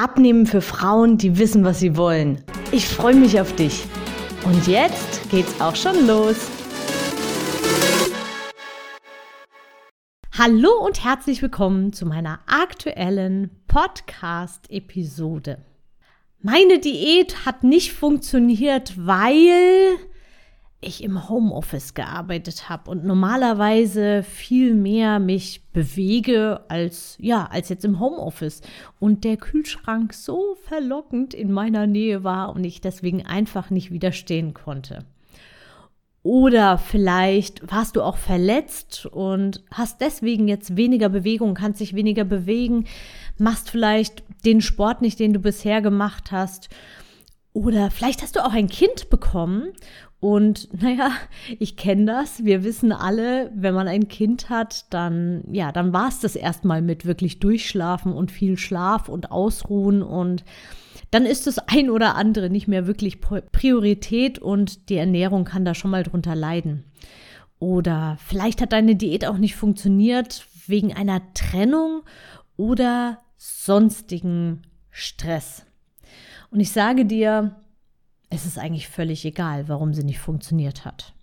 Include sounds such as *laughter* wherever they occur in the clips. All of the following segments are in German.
Abnehmen für Frauen, die wissen, was sie wollen. Ich freue mich auf dich. Und jetzt geht's auch schon los. Hallo und herzlich willkommen zu meiner aktuellen Podcast-Episode. Meine Diät hat nicht funktioniert, weil ich im Homeoffice gearbeitet habe und normalerweise viel mehr mich bewege als ja, als jetzt im Homeoffice und der Kühlschrank so verlockend in meiner Nähe war und ich deswegen einfach nicht widerstehen konnte. Oder vielleicht warst du auch verletzt und hast deswegen jetzt weniger Bewegung, kannst dich weniger bewegen, machst vielleicht den Sport nicht, den du bisher gemacht hast. Oder vielleicht hast du auch ein Kind bekommen und *laughs* naja, ich kenne das. Wir wissen alle, wenn man ein Kind hat, dann, ja, dann war es das erstmal mit wirklich Durchschlafen und viel Schlaf und Ausruhen und dann ist das ein oder andere nicht mehr wirklich Priorität und die Ernährung kann da schon mal drunter leiden. Oder vielleicht hat deine Diät auch nicht funktioniert wegen einer Trennung oder sonstigen Stress. Und ich sage dir, es ist eigentlich völlig egal, warum sie nicht funktioniert hat.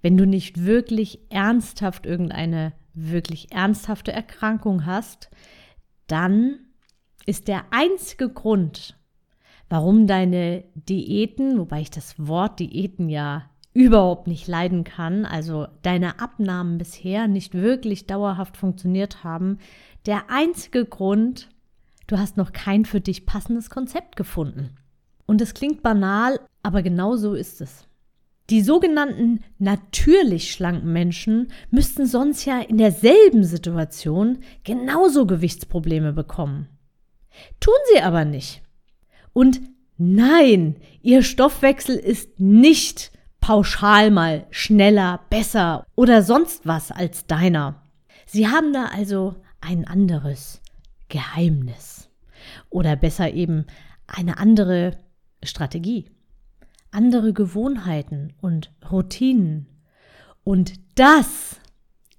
Wenn du nicht wirklich ernsthaft irgendeine wirklich ernsthafte Erkrankung hast, dann ist der einzige Grund, warum deine Diäten, wobei ich das Wort Diäten ja überhaupt nicht leiden kann, also deine Abnahmen bisher nicht wirklich dauerhaft funktioniert haben, der einzige Grund, du hast noch kein für dich passendes Konzept gefunden. Und es klingt banal, aber genau so ist es. Die sogenannten natürlich schlanken Menschen müssten sonst ja in derselben Situation genauso Gewichtsprobleme bekommen. Tun sie aber nicht. Und nein, ihr Stoffwechsel ist nicht pauschal mal schneller, besser oder sonst was als deiner. Sie haben da also ein anderes Geheimnis. Oder besser eben eine andere Strategie, andere Gewohnheiten und Routinen. Und das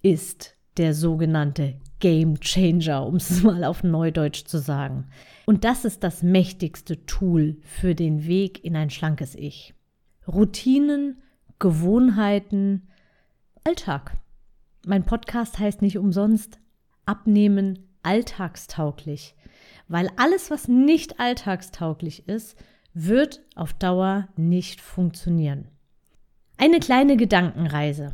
ist der sogenannte Game Changer, um es *laughs* mal auf Neudeutsch zu sagen. Und das ist das mächtigste Tool für den Weg in ein schlankes Ich. Routinen, Gewohnheiten, Alltag. Mein Podcast heißt nicht umsonst Abnehmen alltagstauglich, weil alles, was nicht alltagstauglich ist, wird auf Dauer nicht funktionieren. Eine kleine Gedankenreise.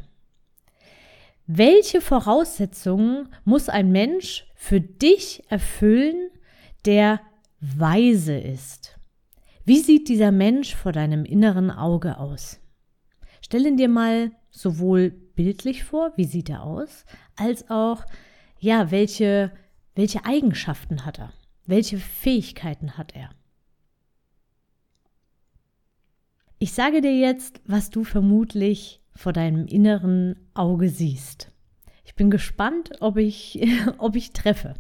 Welche Voraussetzungen muss ein Mensch für dich erfüllen, der weise ist? Wie sieht dieser Mensch vor deinem inneren Auge aus? Stell dir mal sowohl bildlich vor, wie sieht er aus, als auch, ja, welche, welche Eigenschaften hat er? Welche Fähigkeiten hat er? Ich sage dir jetzt, was du vermutlich vor deinem inneren Auge siehst. Ich bin gespannt, ob ich, *laughs* ob ich treffe.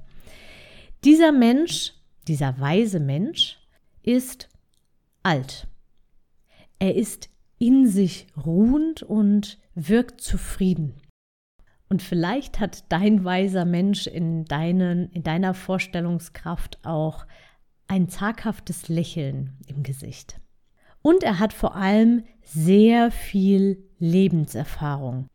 Dieser Mensch, dieser weise Mensch, ist alt. Er ist in sich ruhend und wirkt zufrieden. Und vielleicht hat dein weiser Mensch in, deinen, in deiner Vorstellungskraft auch ein zaghaftes Lächeln im Gesicht. Und er hat vor allem sehr viel Lebenserfahrung.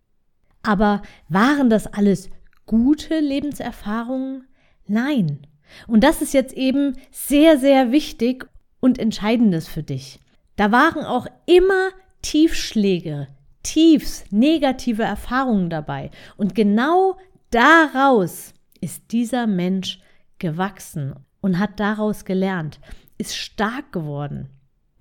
Aber waren das alles gute Lebenserfahrungen? Nein. Und das ist jetzt eben sehr, sehr wichtig und entscheidendes für dich. Da waren auch immer Tiefschläge, tiefs negative Erfahrungen dabei. Und genau daraus ist dieser Mensch gewachsen und hat daraus gelernt, ist stark geworden.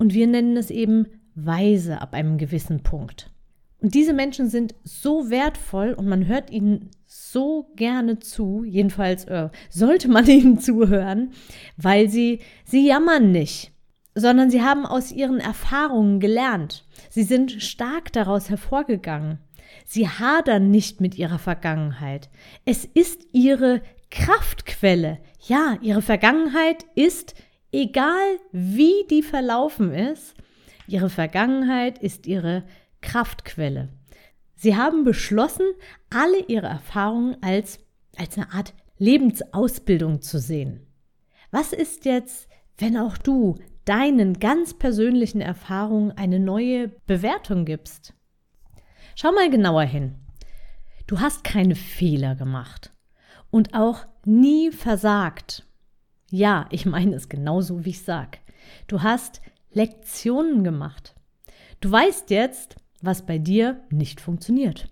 Und wir nennen es eben weise ab einem gewissen Punkt. Und diese Menschen sind so wertvoll und man hört ihnen so gerne zu, jedenfalls äh, sollte man *laughs* ihnen zuhören, weil sie, sie jammern nicht. sondern sie haben aus ihren Erfahrungen gelernt. Sie sind stark daraus hervorgegangen. Sie hadern nicht mit ihrer Vergangenheit. Es ist ihre Kraftquelle. Ja, ihre Vergangenheit ist, egal wie die verlaufen ist, ihre Vergangenheit ist ihre Kraftquelle. Sie haben beschlossen, alle ihre Erfahrungen als, als eine Art Lebensausbildung zu sehen. Was ist jetzt, wenn auch du deinen ganz persönlichen Erfahrungen eine neue Bewertung gibst? Schau mal genauer hin. Du hast keine Fehler gemacht und auch nie versagt. Ja, ich meine es genauso, wie ich sag. Du hast Lektionen gemacht. Du weißt jetzt, was bei dir nicht funktioniert.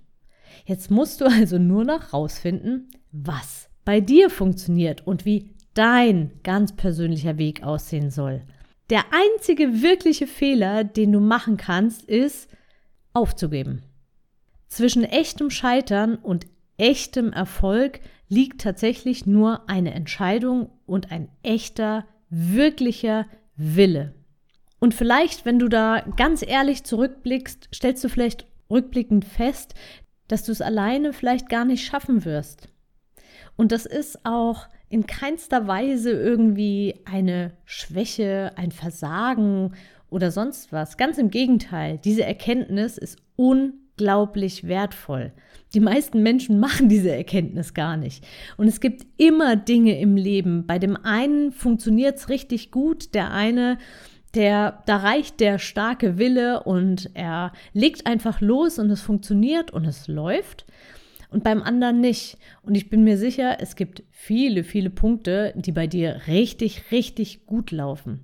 Jetzt musst du also nur noch rausfinden, was bei dir funktioniert und wie dein ganz persönlicher Weg aussehen soll. Der einzige wirkliche Fehler, den du machen kannst, ist aufzugeben. Zwischen echtem Scheitern und echtem Erfolg liegt tatsächlich nur eine Entscheidung und ein echter, wirklicher Wille. Und vielleicht, wenn du da ganz ehrlich zurückblickst, stellst du vielleicht rückblickend fest, dass du es alleine vielleicht gar nicht schaffen wirst. Und das ist auch in keinster Weise irgendwie eine Schwäche, ein Versagen oder sonst was. Ganz im Gegenteil, diese Erkenntnis ist un unglaublich wertvoll. Die meisten Menschen machen diese Erkenntnis gar nicht. Und es gibt immer Dinge im Leben. Bei dem einen funktioniert es richtig gut, der eine, der, da reicht der starke Wille und er legt einfach los und es funktioniert und es läuft. Und beim anderen nicht. Und ich bin mir sicher, es gibt viele, viele Punkte, die bei dir richtig, richtig gut laufen.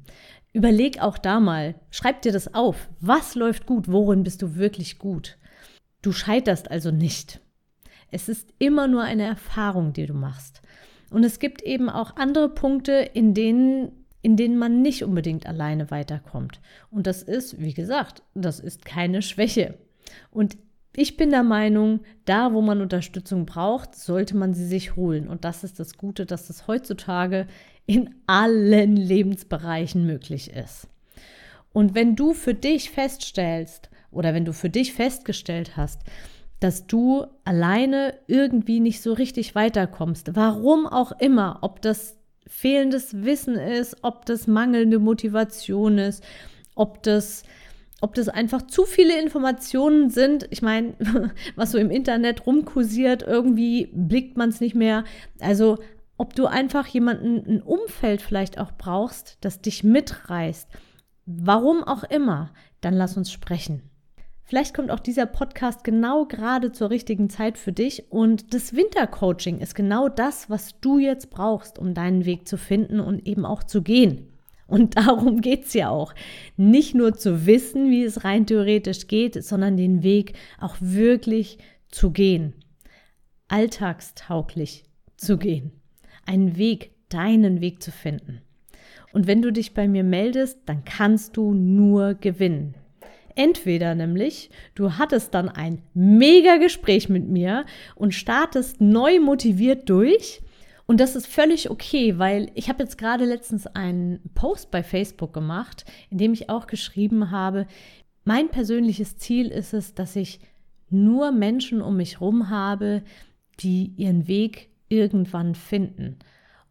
Überleg auch da mal, schreib dir das auf. Was läuft gut? Worin bist du wirklich gut? Du scheiterst also nicht. Es ist immer nur eine Erfahrung, die du machst. Und es gibt eben auch andere Punkte, in denen, in denen man nicht unbedingt alleine weiterkommt. Und das ist, wie gesagt, das ist keine Schwäche. Und ich bin der Meinung, da wo man Unterstützung braucht, sollte man sie sich holen. Und das ist das Gute, dass es heutzutage in allen Lebensbereichen möglich ist. Und wenn du für dich feststellst, oder wenn du für dich festgestellt hast, dass du alleine irgendwie nicht so richtig weiterkommst, warum auch immer, ob das fehlendes Wissen ist, ob das mangelnde Motivation ist, ob das ob das einfach zu viele Informationen sind. Ich meine, *laughs* was so im Internet rumkursiert, irgendwie blickt man es nicht mehr. Also, ob du einfach jemanden, ein Umfeld vielleicht auch brauchst, das dich mitreißt. Warum auch immer, dann lass uns sprechen. Vielleicht kommt auch dieser Podcast genau gerade zur richtigen Zeit für dich und das Wintercoaching ist genau das, was du jetzt brauchst, um deinen Weg zu finden und eben auch zu gehen. Und *laughs* darum geht es ja auch. Nicht nur zu wissen, wie es rein theoretisch geht, sondern den Weg auch wirklich zu gehen. Alltagstauglich zu gehen. Einen Weg, deinen Weg zu finden. Und wenn du dich bei mir meldest, dann kannst du nur gewinnen. Entweder nämlich, du hattest dann ein mega Gespräch mit mir und startest neu motiviert durch. Und das ist völlig okay, weil ich habe jetzt gerade letztens einen Post bei Facebook gemacht, in dem ich auch geschrieben habe, mein persönliches Ziel ist es, dass ich nur Menschen um mich herum habe, die ihren Weg irgendwann finden.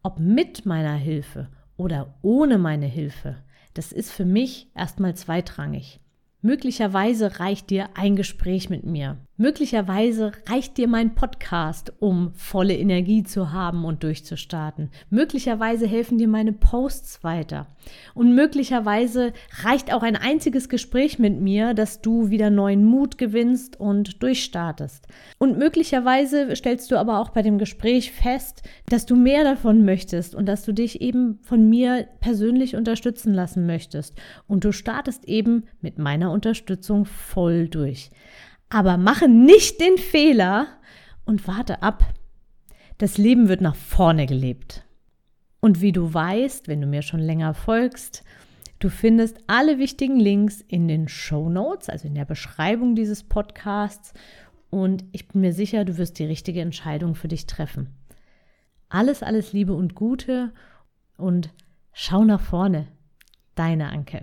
Ob mit meiner Hilfe oder ohne meine Hilfe, das ist für mich erstmal zweitrangig. Möglicherweise reicht dir ein Gespräch mit mir. Möglicherweise reicht dir mein Podcast, um volle Energie zu haben und durchzustarten. Möglicherweise helfen dir meine Posts weiter. Und möglicherweise reicht auch ein einziges Gespräch mit mir, dass du wieder neuen Mut gewinnst und durchstartest. Und möglicherweise stellst du aber auch bei dem Gespräch fest, dass du mehr davon möchtest und dass du dich eben von mir persönlich unterstützen lassen möchtest. Und du startest eben mit meiner Unterstützung voll durch. Aber mache nicht den Fehler und warte ab. Das Leben wird nach vorne gelebt. Und wie du weißt, wenn du mir schon länger folgst, du findest alle wichtigen Links in den Show Notes, also in der Beschreibung dieses Podcasts. Und ich bin mir sicher, du wirst die richtige Entscheidung für dich treffen. Alles, alles Liebe und Gute und schau nach vorne. Deine Anke.